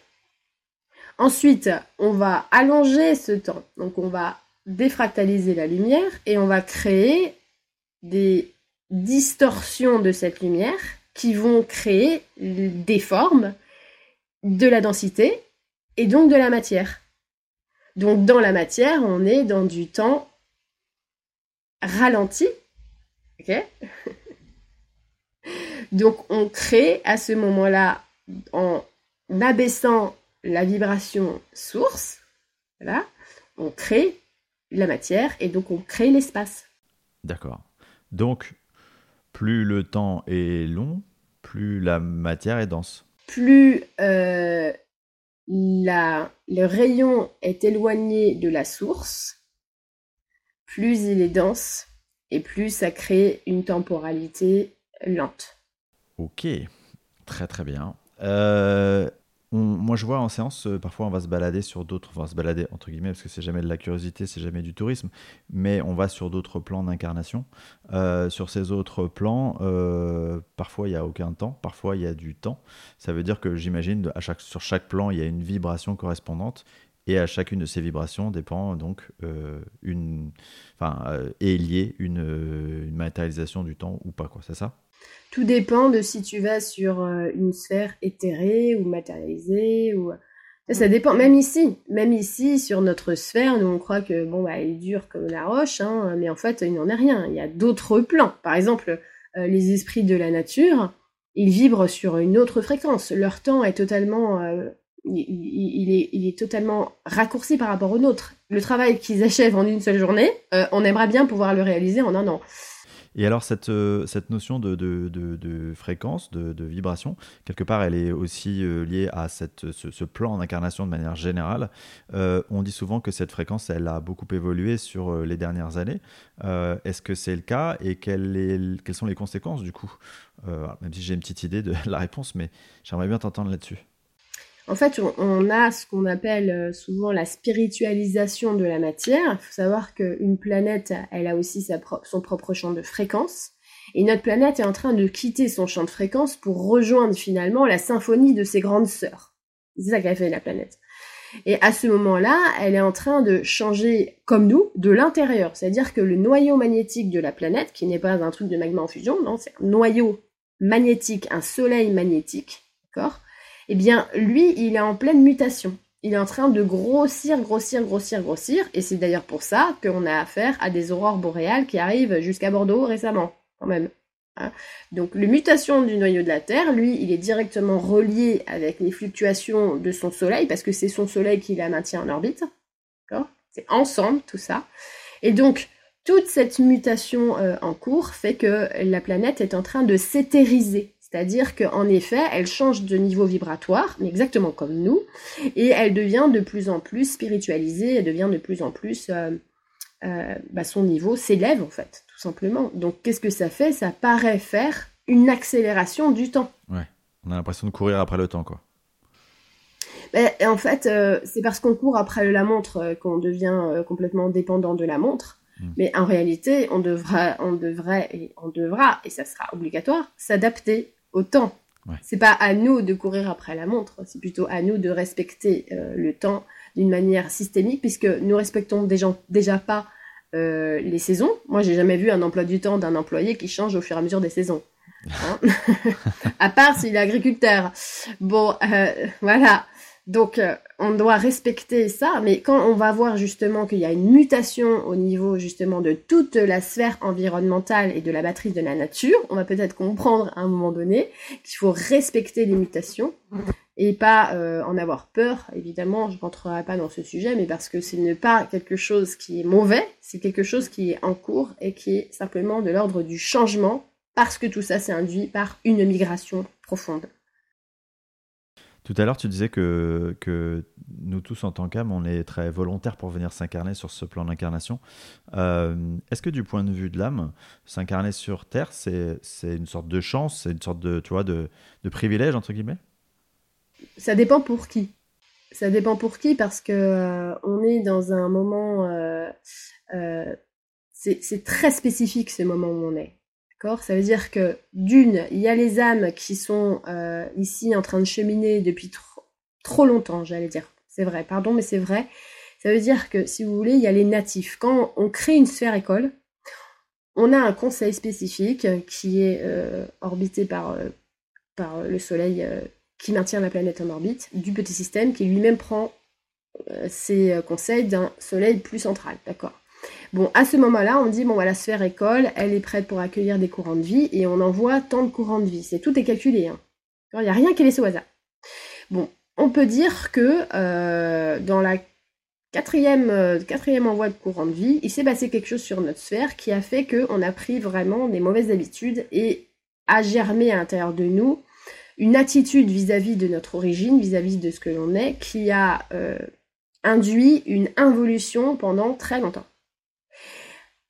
Ensuite, on va allonger ce temps. Donc, on va défractaliser la lumière et on va créer des distorsions de cette lumière qui vont créer des formes, de la densité et donc de la matière. Donc dans la matière, on est dans du temps ralenti. ok? Donc on crée à ce moment-là, en abaissant la vibration source, voilà, on crée la matière et donc on crée l'espace. D'accord. Donc, plus le temps est long, plus la matière est dense. Plus euh, le rayon est éloigné de la source, plus il est dense et plus ça crée une temporalité lente. Ok, très très bien. Euh, moi, je vois en séance, euh, parfois on va se balader sur d'autres, enfin se balader entre guillemets, parce que c'est jamais de la curiosité, c'est jamais du tourisme, mais on va sur d'autres plans d'incarnation. Euh, sur ces autres plans, euh, parfois il n'y a aucun temps, parfois il y a du temps. Ça veut dire que j'imagine, chaque, sur chaque plan, il y a une vibration correspondante, et à chacune de ces vibrations dépend donc une, enfin, est liée une, une matérialisation du temps ou pas, quoi, c'est ça? Tout dépend de si tu vas sur euh, une sphère éthérée ou matérialisée ou ça dépend. Même ici, même ici sur notre sphère, nous on croit que bon bah elle est dure comme la roche, hein, mais en fait il n'en est rien. Il y a d'autres plans. Par exemple, euh, les esprits de la nature, ils vibrent sur une autre fréquence. Leur temps est totalement euh, il, est, il, est, totalement raccourci par rapport au nôtre. Le travail qu'ils achèvent en une seule journée, on aimerait bien pouvoir le réaliser en un an. Et alors, cette, euh, cette notion de, de, de, fréquence, de, vibration, quelque part, elle est aussi euh, liée à cette, ce, plan d'incarnation de manière générale. Euh, on dit souvent que cette fréquence, elle a beaucoup évolué sur les dernières années. Est-ce que c'est le cas et quelles, est, quelles sont les conséquences du coup? Même si j'ai une petite idée de la réponse, mais j'aimerais bien t'entendre là-dessus. En fait, on, a ce qu'on appelle euh, souvent la spiritualisation de la matière. Il faut savoir qu'une planète, elle a aussi son propre champ de fréquence. Et notre planète est en train de quitter son champ de fréquence pour rejoindre finalement la symphonie de ses grandes sœurs. C'est ça qu'a fait la planète. Et à ce moment-là, elle est en train de changer, comme nous, de l'intérieur. C'est-à-dire que le noyau magnétique de la planète, qui n'est pas un truc de magma en fusion, non, c'est un noyau magnétique, un soleil magnétique, d'accord? Eh bien, lui, il est en pleine mutation. Il est en train de grossir, grossir, grossir, grossir. Et c'est d'ailleurs pour ça qu'on a affaire à des aurores boréales qui arrivent jusqu'à Bordeaux récemment, quand même. Hein. Donc, la mutation du noyau de la Terre, lui, il est directement relié avec les fluctuations de son Soleil, parce que c'est son Soleil qui la maintient en orbite. C'est ensemble, tout ça. Et donc, toute cette mutation euh, en cours fait que la planète est en train de s'éthériser. C'est-à-dire qu'en effet, elle change de niveau vibratoire, mais exactement comme nous, et elle devient de plus en plus spiritualisée, elle devient de plus en plus... Euh, euh, bah, son niveau s'élève en fait, tout simplement. Donc qu'est-ce que ça fait? Ça paraît faire une accélération du temps. Ouais, on a l'impression de courir après le temps, quoi. Ben, en fait, euh, c'est parce qu'on court après la montre qu'on devient complètement dépendant de la montre. Hmm. Mais en réalité, on devra, on devrait, et on devra, et ça sera obligatoire, s'adapter au temps. C'est pas à nous de courir après la montre, c'est plutôt à nous de respecter euh, le temps d'une manière systémique, puisque nous respectons déjà, déjà pas euh, les saisons. Moi, j'ai jamais vu un emploi du temps d'un employé qui change au fur et à mesure des saisons. Hein à part s'il est agriculteur. Bon, euh, voilà. Donc, euh, on doit respecter ça, mais quand on va voir justement qu'il y a une mutation au niveau justement de toute la sphère environnementale et de la batterie de la nature, on va peut-être comprendre à un moment donné qu'il faut respecter les mutations et pas euh, en avoir peur. Évidemment, je ne rentrerai pas dans ce sujet, mais parce que ce n'est pas quelque chose qui est mauvais, c'est quelque chose qui est en cours et qui est simplement de l'ordre du changement, parce que tout ça s'est induit par une migration profonde. Tout à l'heure, tu disais que, que nous tous, en tant qu'âme, on est très volontaires pour venir s'incarner sur ce plan d'incarnation. Euh, est-ce que du point de vue de l'âme, s'incarner sur Terre, c'est, une sorte de chance, c'est une sorte de, tu vois, de, de privilège, entre guillemets? Ça dépend pour qui. Ça dépend pour qui, parce que euh, on est dans un moment... Euh, c'est très spécifique ce moment où on est. Ça veut dire que d'une, il y a les âmes qui sont euh, ici en train de cheminer depuis trop, longtemps, j'allais dire. C'est vrai, pardon, mais c'est vrai, Ça veut dire que, si vous voulez, il y a les natifs. Quand on crée une sphère école, on a un conseil spécifique qui est euh, orbité par, euh, par le Soleil qui maintient la planète en orbite, du petit système qui lui-même prend ses conseils d'un Soleil plus central. D'accord Bon, à ce moment-là, on dit, bon, la sphère école, elle est prête pour accueillir des courants de vie et on envoie tant de courants de vie. C'est tout est calculé. Hein. Il n'y a rien qui est laissé au hasard. Bon, on peut dire que euh, dans la quatrième, euh, quatrième envoi de courant de vie, il s'est passé quelque chose sur notre sphère qui a fait qu'on a pris vraiment des mauvaises habitudes et a germé à l'intérieur de nous une attitude vis-à-vis de notre origine, vis-à-vis de ce que l'on est, qui a euh, induit une involution pendant très longtemps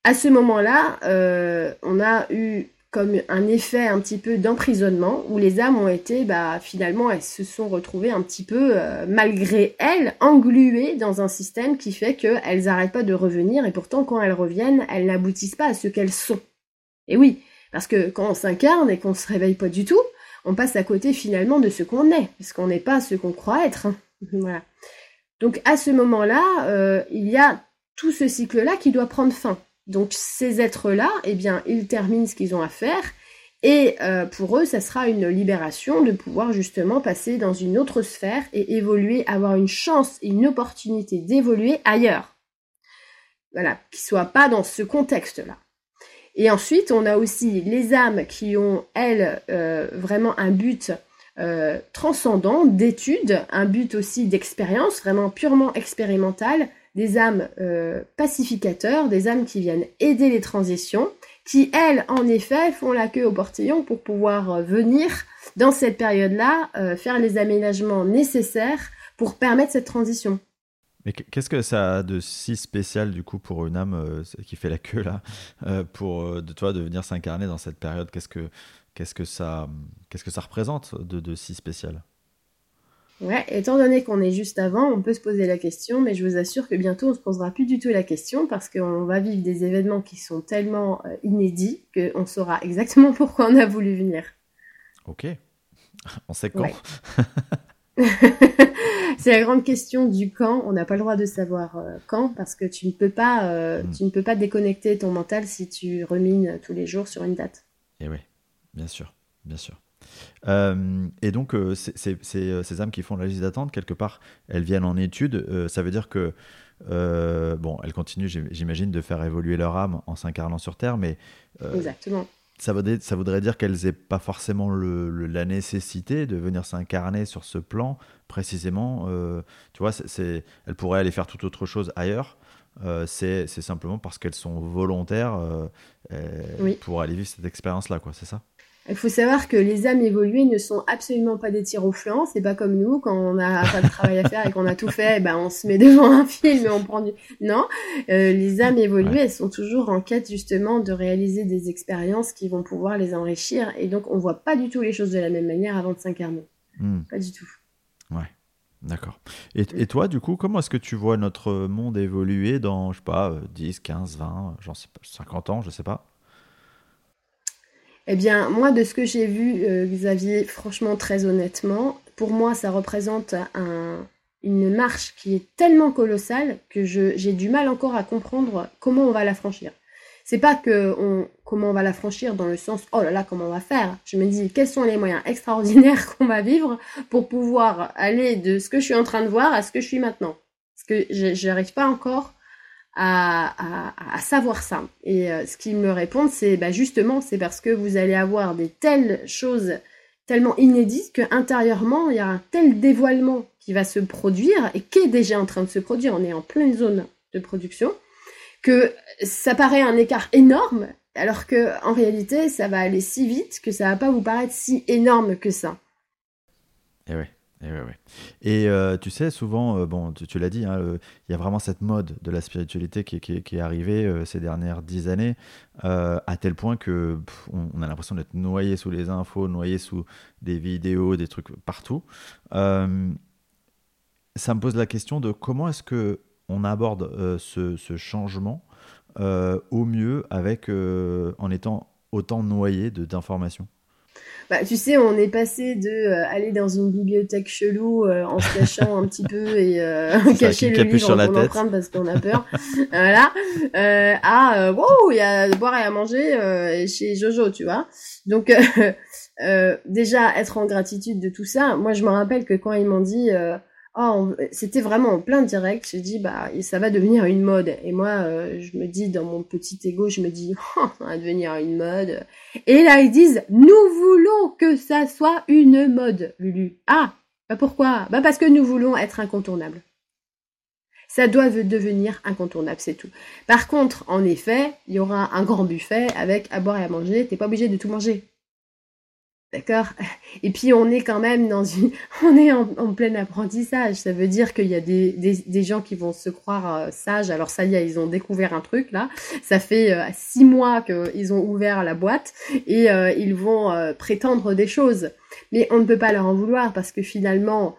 à ce moment-là, euh, on a eu comme un effet un petit peu d'emprisonnement où les âmes ont été, bah, finalement, elles se sont retrouvées un petit peu, euh, malgré elles, engluées dans un système qui fait qu'elles n'arrêtent pas de revenir et pourtant, quand elles reviennent, elles n'aboutissent pas à ce qu'elles sont. Et oui, parce que quand on s'incarne et qu'on se réveille pas du tout, on passe à côté finalement de ce qu'on est, parce qu'on n'est pas ce qu'on croit être. Hein. voilà. Donc à ce moment-là, euh, il y a tout ce cycle-là qui doit prendre fin. Donc ces êtres-là, eh bien, ils terminent ce qu'ils ont à faire. Et euh, pour eux, ça sera une libération de pouvoir justement passer dans une autre sphère et évoluer, avoir une chance et une opportunité d'évoluer ailleurs. Voilà, qui soit pas dans ce contexte-là. Et ensuite, on a aussi les âmes qui ont, elles, euh, vraiment un but euh, transcendant, d'étude, un but aussi d'expérience, vraiment purement expérimental, des âmes euh, pacificateurs, des âmes qui viennent aider les transitions, qui elles, en effet, font la queue au portillon pour pouvoir euh, venir, dans cette période-là, euh, faire les aménagements nécessaires pour permettre cette transition. Mais qu'est-ce que ça a de si spécial du coup pour une âme qui fait la queue là, pour de toi de venir s'incarner dans cette période? Qu'est-ce que qu'est-ce que ça qu'est-ce que ça représente de, de si spécial? Ouais, étant donné qu'on est juste avant, on peut se poser la question, mais je vous assure que bientôt on se posera plus du tout la question parce qu'on va vivre des événements qui sont tellement euh, inédits qu'on saura exactement pourquoi on a voulu venir. Ok. On sait quand. c'est la grande question du quand. On n'a pas le droit de savoir euh, quand parce que tu ne peux pas, euh, hmm. tu ne peux pas déconnecter ton mental si tu remines tous les jours sur une date. Et eh oui, bien sûr, bien sûr. Euh, et donc, euh, euh, ces âmes qui font la liste d'attente, quelque part, elles viennent en étude. ça veut dire que, bon, elles continuent, j'imagine, de faire évoluer leur âme en s'incarnant sur Terre, mais. Exactement. Ça voudrait, ça voudrait dire qu'elles n'aient pas forcément le, la nécessité de venir s'incarner sur ce plan, précisément. tu vois, c'est, elles pourraient aller faire toute autre chose ailleurs. c'est simplement parce qu'elles sont volontaires pour aller vivre cette expérience-là, quoi, c'est ça? Il faut savoir que les âmes évoluées ne sont absolument pas des tirs au flanc. C'est pas comme nous, quand on n'a pas de travail à faire et qu'on a tout fait, ben on se met devant un film et on prend du. Non, euh, les âmes évoluées, elles sont toujours en quête justement de réaliser des expériences qui vont pouvoir les enrichir. Et donc, on voit pas du tout les choses de la même manière avant de s'incarner. Hmm. Pas du tout. Ouais. D'accord. Et, et, toi, du coup, comment est-ce que tu vois notre monde évoluer dans, je sais pas, 10, 15, 20, j'en sais pas, 50 ans, je sais pas? Eh bien, moi, de ce que j'ai vu, euh, Xavier, franchement, très honnêtement, pour moi, ça représente une marche qui est tellement colossale que j'ai du mal encore à comprendre comment on va la franchir. C'est pas que comment on va la franchir dans le sens oh là là comment on va faire. Je me dis quels sont les moyens extraordinaires qu'on va vivre pour pouvoir aller de ce que je suis en train de voir à ce que je suis maintenant? Parce que je n'arrive pas encore à, savoir ça. Et euh, ce qu'ils me répondent, c'est bah, justement, c'est parce que vous allez avoir des telles choses tellement inédites qu'intérieurement, il y a un tel dévoilement qui va se produire et qui est déjà en train de se produire. On est en pleine zone de production que ça paraît un écart énorme, alors que en réalité, ça va aller si vite que ça va pas vous paraître si énorme que ça. Et eh ouais. Et, euh, tu sais, souvent, euh, bon, tu, l'as dit, hein, il y a vraiment cette mode de la spiritualité qui, est arrivée euh, ces dernières dix années, à tel point que on, a l'impression d'être noyé sous les infos, noyé sous des vidéos, des trucs partout. ça me pose la question de comment est-ce que on aborde ce, ce, changement au mieux avec en étant autant noyé d'informations? Bah, tu sais, on est passé de euh, aller dans une bibliothèque chelou euh, en se cachant un petit peu et euh, cacher le livre sur la tête. parce qu'on a peur, voilà, euh, à wow, il y a à boire et à manger chez Jojo, tu vois. Donc déjà être en gratitude de tout ça. Moi, je me rappelle que quand ils m'ont dit oh, c'était vraiment en plein direct. Je dis bah ça va devenir une mode. Et moi, euh, je me dis dans mon petit ego, je me dis oh, ça va devenir une mode. Et là ils disent nous voulons que ça soit une mode, Lulu. Ah, bah pourquoi? Bah parce que nous voulons être incontournables. Ça doit devenir incontournable, c'est tout. Par contre, en effet, il y aura un grand buffet avec à boire et à manger. T'es pas obligé de tout manger. D'accord? Et puis on est quand même dans une... On est en, plein apprentissage. Ça veut dire qu'il y a des, des, gens qui vont se croire euh, sages. Alors ça y est, ils ont découvert un truc là. Ça fait euh, six mois qu'ils ont ouvert la boîte et euh, ils vont prétendre des choses. Mais on ne peut pas leur en vouloir parce que finalement,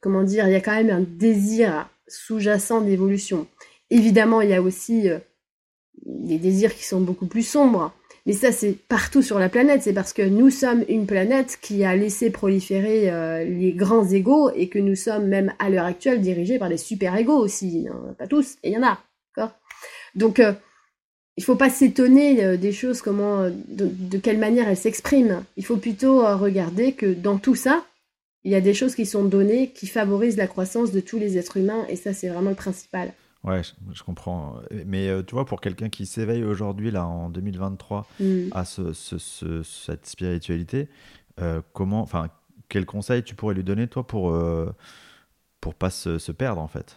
comment dire, il y a quand même un désir sous-jacent d'évolution. Évidemment, il y a aussi des désirs qui sont beaucoup plus sombres. Mais ça, c'est partout sur la planète. C'est parce que nous sommes une planète qui a laissé proliférer euh, les grands égaux et que nous sommes même à l'heure actuelle dirigés par des super égaux aussi. Pas tous, et il y en a. Donc, euh, il faut pas s'étonner euh, des choses, comment, de, quelle manière elles s'expriment. Il faut plutôt regarder que dans tout ça, il y a des choses qui sont données qui favorisent la croissance de tous les êtres humains et ça, c'est vraiment le principal. Ouais, je, comprends. Mais euh, tu vois, pour quelqu'un qui s'éveille aujourd'hui, là, en 2023, mm. à ce, ce, cette spiritualité, euh, comment, enfin, quel conseil tu pourrais lui donner, toi, pour, euh, pour pas se, se, perdre, en fait?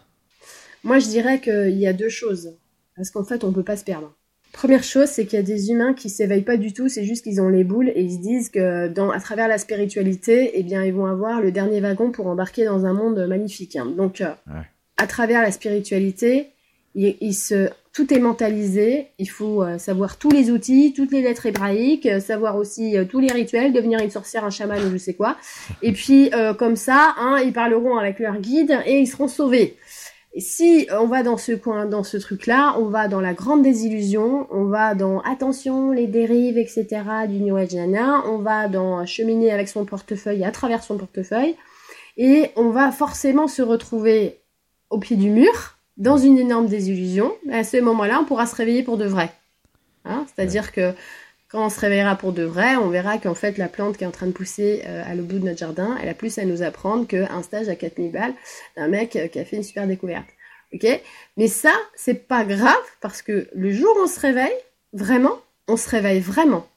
Moi, je dirais qu'il y a deux choses. Parce qu'en fait, on peut pas se perdre. Première chose, c'est qu'il y a des humains qui s'éveillent pas du tout, c'est juste qu'ils ont les boules et ils se disent que dans, à travers la spiritualité, eh bien, ils vont avoir le dernier wagon pour embarquer dans un monde magnifique. Hein. Donc, ouais à travers la spiritualité, il, se, tout est mentalisé. Il faut euh, savoir tous les outils, toutes les lettres hébraïques, euh, savoir aussi euh, tous les rituels, devenir une sorcière, un chaman ou je sais quoi. Et puis comme ça, hein, ils parleront avec leur guide et ils seront sauvés. Si on va dans ce coin, dans ce truc-là, on va dans la grande désillusion, on va dans attention les dérives, etc. du New Age on va dans cheminer avec son portefeuille à travers son portefeuille, et on va forcément se retrouver au pied du mur, dans une énorme désillusion. À ce moment-là, on pourra se réveiller pour de vrai. Hein C'est-à-dire que quand on se réveillera pour de vrai, on verra qu'en fait, la plante qui est en train de pousser euh, à l'autre bout de notre jardin, elle a plus à nous apprendre qu'un stage à 4000 balles d'un mec euh, qui a fait une super découverte. Ok? Mais ça, c'est pas grave parce que le jour où on se réveille, vraiment, on se réveille vraiment.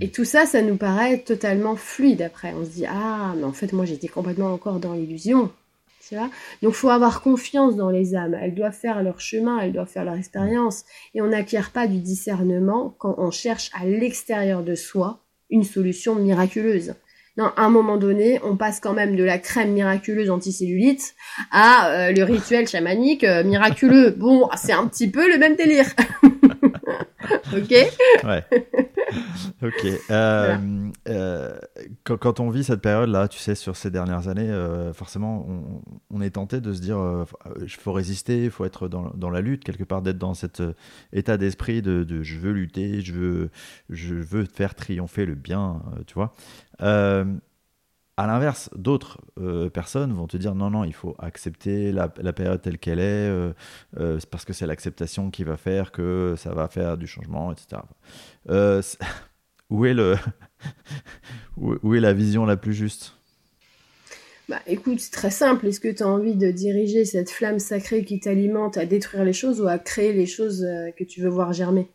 Et tout ça, ça nous paraît totalement fluide après. On se dit, ah, mais en fait, moi, j'étais complètement encore dans l'illusion. Donc, il faut avoir confiance dans les âmes. Elles doivent faire leur chemin, elles doivent faire leur expérience. Et on n'acquiert pas du discernement quand on cherche à l'extérieur de soi une solution miraculeuse. Non, à un moment donné, on passe quand même de la crème miraculeuse anticellulite à euh, le rituel chamanique euh, miraculeux. Bon, c'est un petit peu le même délire. ok? Ouais. Ok. Euh, euh, quand, on vit cette période-là, tu sais, sur ces dernières années, euh, forcément, on, est tenté de se dire il faut résister, il faut être dans, la lutte, quelque part, d'être dans cet état d'esprit de, je veux lutter, je veux, je veux faire triompher le bien, tu vois. À l'inverse, d'autres personnes vont te dire non, non, il faut accepter la, période telle qu'elle est, parce que c'est l'acceptation qui va faire que ça va faire du changement, etc où est, le où est la vision la plus juste? Bah écoute, c'est très simple. Est-ce que tu as envie de diriger cette flamme sacrée qui t'alimente à détruire les choses ou à créer les choses euh, que tu veux voir germer?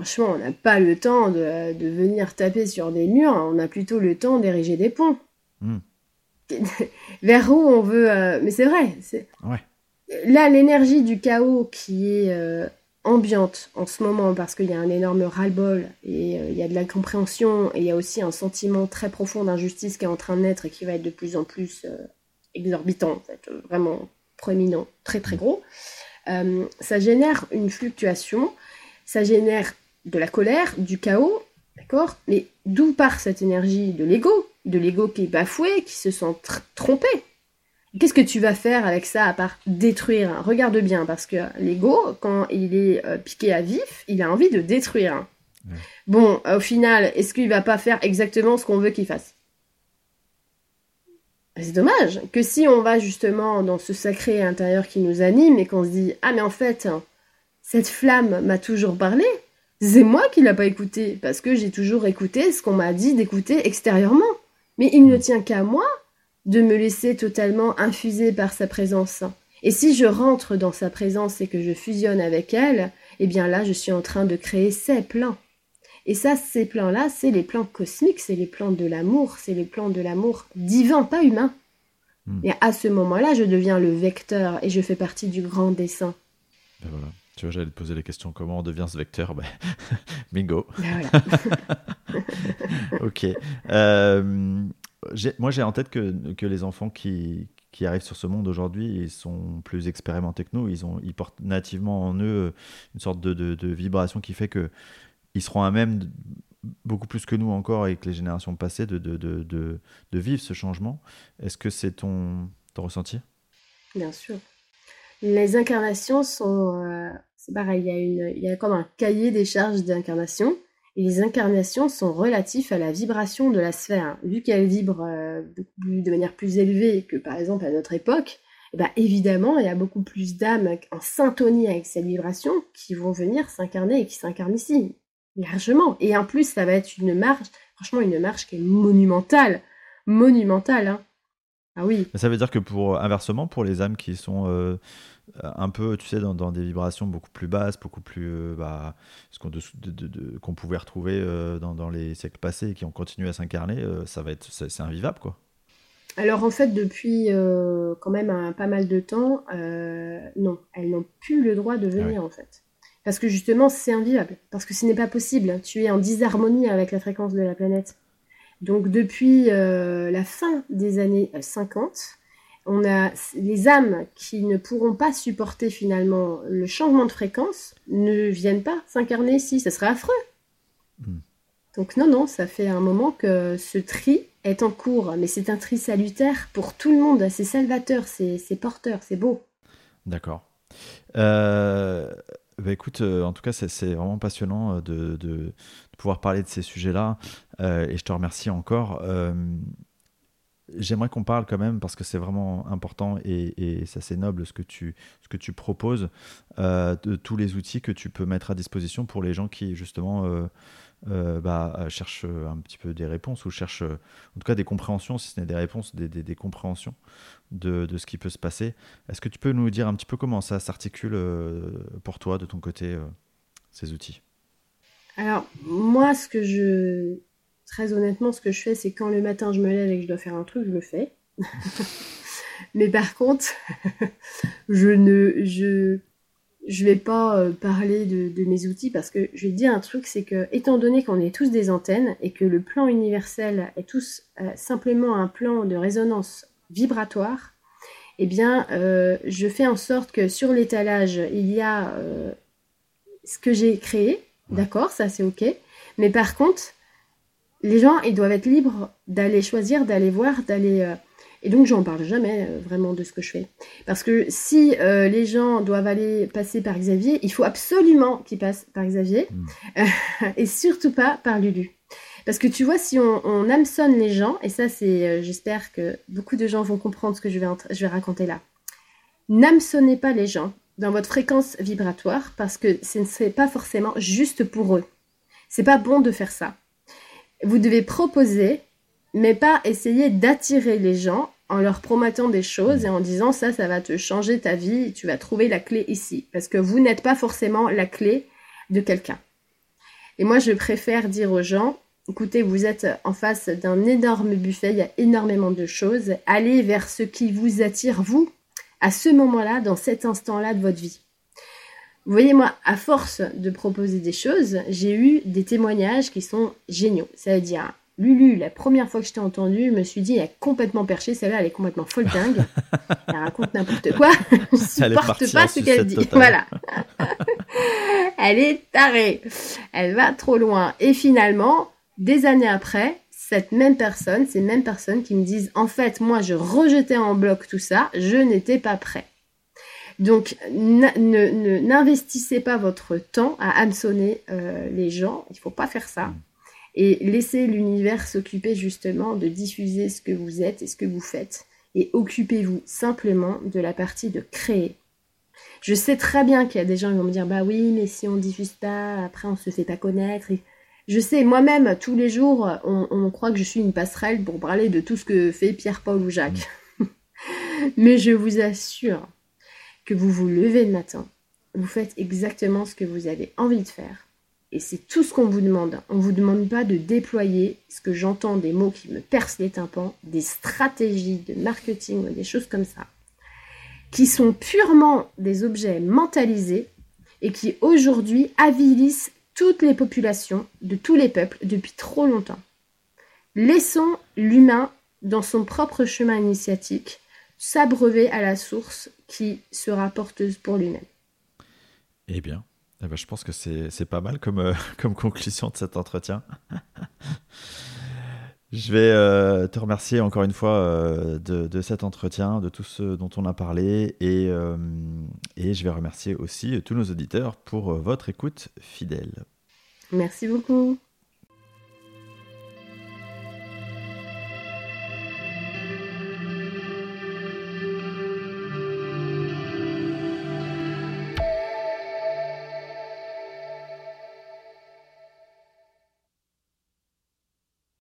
Franchement, on n'a pas le temps de, de, venir taper sur des murs, on a plutôt le temps d'ériger des ponts. Hmm. Vers où on veut... Euh, mais c'est vrai. Ouais. Là, l'énergie du chaos qui est euh, ambiante en ce moment parce qu'il y a un énorme ras-le-bol et euh, il y a de la compréhension et il y a aussi un sentiment très profond d'injustice qui est en train de naître et qui va être de plus en plus euh, exorbitant, en fait, vraiment proéminent, très très gros. ça génère une fluctuation, ça génère de la colère, du chaos, d'accord? Mais d'où part cette énergie de l'ego De l'ego qui est bafoué, qui se sent trompé, Qu'est-ce que tu vas faire avec ça à part détruire Regarde bien, parce que l'ego, quand il est euh, piqué à vif, il a envie de détruire. Bon, au final, est-ce qu'il va pas faire exactement ce qu'on veut qu'il fasse? C'est dommage que si on va justement dans ce sacré intérieur qui nous anime et qu'on se dit ah mais en fait cette flamme m'a toujours parlé, c'est moi qui l'a pas écouté parce que j'ai toujours écouté ce qu'on m'a dit d'écouter extérieurement. Mais il ne tient qu'à moi de me laisser totalement infuser par sa présence. Et si je rentre dans sa présence et que je fusionne avec elle, eh bien là, je suis en train de créer ces plans. Et ça, ces plans-là, c'est les plans cosmiques, c'est les plans de l'amour, c'est les plans de l'amour divin, pas humain. Hmm. Et à ce moment-là, je deviens le vecteur et je fais partie du grand dessin. Ben voilà. Tu vois, j'allais te poser la question comment on devient ce vecteur? Ben, Bingo. Ben voilà. ok. Euh, moi, j'ai en tête que, que les enfants qui, qui arrivent sur ce monde aujourd'hui, ils sont plus expérimentés que nous. Ils, ont, ils portent nativement en eux une sorte de, de, de vibration qui fait que ils seront à même beaucoup plus que nous encore et que les générations passées de, de, de, de vivre ce changement. Est-ce que c'est ton, ton ressenti? Bien sûr. Les incarnations sont. Euh, c'est pareil, il y, a une, il y a comme un cahier des charges d'incarnation. Et les incarnations sont relatifs à la vibration de la sphère. Vu qu'elle vibre euh, de manière plus élevée que par exemple à notre époque, eh ben, évidemment, il y a beaucoup plus d'âmes en syntonie avec cette vibration qui vont venir s'incarner et qui s'incarnent ici. Largement. Et en plus, ça va être une marche, franchement, une marche qui est monumentale. Monumentale, hein. Ah oui. Ça veut dire que pour inversement, pour les âmes qui sont euh, un peu, tu sais, dans, des vibrations beaucoup plus basses, beaucoup plus, euh, bah, ce qu'on pouvait retrouver euh, dans, les siècles passés et qui ont continué à s'incarner, ça va être, c'est invivable, quoi. Alors en fait, depuis quand même un, pas mal de temps, non, elles n'ont plus le droit de venir ah en fait. Parce que justement, c'est invivable. Parce que ce n'est pas possible. Tu es en disharmonie avec la fréquence de la planète. Donc depuis euh, la fin des années 50, euh, on a les âmes qui ne pourront pas supporter finalement le changement de fréquence ne viennent pas s'incarner ici. Ce serait affreux. Hmm. Donc non, non, ça fait un moment que ce tri est en cours. Mais c'est un tri salutaire pour tout le monde. C'est salvateur, c'est porteur, c'est beau. D'accord. Euh, bah écoute, euh, en tout cas, c'est vraiment passionnant euh, de, de, pouvoir parler de ces sujets-là. Euh, et je te remercie encore. J'aimerais qu'on parle quand même, parce que c'est vraiment important et, et c'est assez noble ce que tu, ce que tu proposes, de tous les outils que tu peux mettre à disposition pour les gens qui, justement, euh, bah, cherche un petit peu des réponses ou cherche en tout cas des compréhensions, si ce n'est des réponses, des, des, compréhensions de, de, ce qui peut se passer. Est-ce que tu peux nous dire un petit peu comment ça s'articule euh, pour toi, de ton côté, euh, ces outils? Alors, moi, ce que je. Très honnêtement, ce que je fais, c'est quand le matin je me lève et que je dois faire un truc, je le fais. Mais par contre, je ne. Je je vais pas euh, parler de, mes outils parce que je vais dire un truc, c'est que étant donné qu'on est tous des antennes et que le plan universel est tous euh, simplement un plan de résonance vibratoire, eh bien, euh, je fais en sorte que sur l'étalage, il y a ce que j'ai créé, d'accord, ça c'est ok, mais par contre, les gens, ils doivent être libres d'aller choisir, d'aller voir, d'aller et donc, j'en parle jamais euh, vraiment de ce que je fais. Parce que si euh, les gens doivent aller passer par Xavier, il faut absolument qu'ils passent par Xavier. Hmm. et surtout pas par Lulu. Parce que tu vois, si on, on hameçonne les gens, et ça, c'est, euh, j'espère que beaucoup de gens vont comprendre ce que je vais, je vais raconter là. N'hameçonnez pas les gens dans votre fréquence vibratoire parce que ce ne serait pas forcément juste pour eux. C'est pas bon de faire ça. Vous devez proposer mais pas essayer d'attirer les gens en leur promettant des choses et en disant ça, ça va te changer ta vie, tu vas trouver la clé ici. Parce que vous n'êtes pas forcément la clé de quelqu'un. Et moi, je préfère dire aux gens, écoutez, vous êtes en face d'un énorme buffet, il y a énormément de choses, allez vers ce qui vous attire, vous, à ce moment-là, dans cet instant-là de votre vie. Vous voyez, moi, à force de proposer des choses, j'ai eu des témoignages qui sont géniaux. C'est-à-dire, Lulu, la première fois que je t'ai entendu, je me suis dit, elle est complètement perchée, celle-là, elle est complètement folle dingue. elle raconte n'importe quoi. je supporte pas ce qu'elle dit. Voilà. elle est tarée. Elle va trop loin. Et finalement, des années après, cette même personne, ces mêmes personnes qui me disent, en fait, moi, je rejetais en bloc tout ça, je n'étais pas prêt. Donc, n'investissez pas votre temps à hameçonner euh, les gens. Il ne faut pas faire ça. Et laissez l'univers s'occuper justement de diffuser ce que vous êtes et ce que vous faites. Et occupez-vous simplement de la partie de créer. Je sais très bien qu'il y a des gens qui vont me dire Bah oui, mais si on diffuse pas, après on se fait pas connaître. je sais, moi-même, tous les jours, on, on, croit que je suis une passerelle pour parler de tout ce que fait Pierre, Paul ou Jacques. Mais je vous assure que vous vous levez le matin, vous faites exactement ce que vous avez envie de faire. Et c'est tout ce qu'on vous demande. On ne vous demande pas de déployer ce que j'entends des mots qui me percent les tympans, des stratégies de marketing ou des choses comme ça, qui sont purement des objets mentalisés et qui aujourd'hui avilissent toutes les populations de tous les peuples depuis trop longtemps. Laissons l'humain dans son propre chemin initiatique s'abreuver à la source qui sera porteuse pour lui-même. Eh bien, eh ben, je pense que c'est pas mal comme, euh, comme conclusion de cet entretien. je vais euh, te remercier encore une fois euh, de, de, cet entretien, de tout ce dont on a parlé, et, et je vais remercier aussi tous nos auditeurs pour votre écoute fidèle. Merci beaucoup.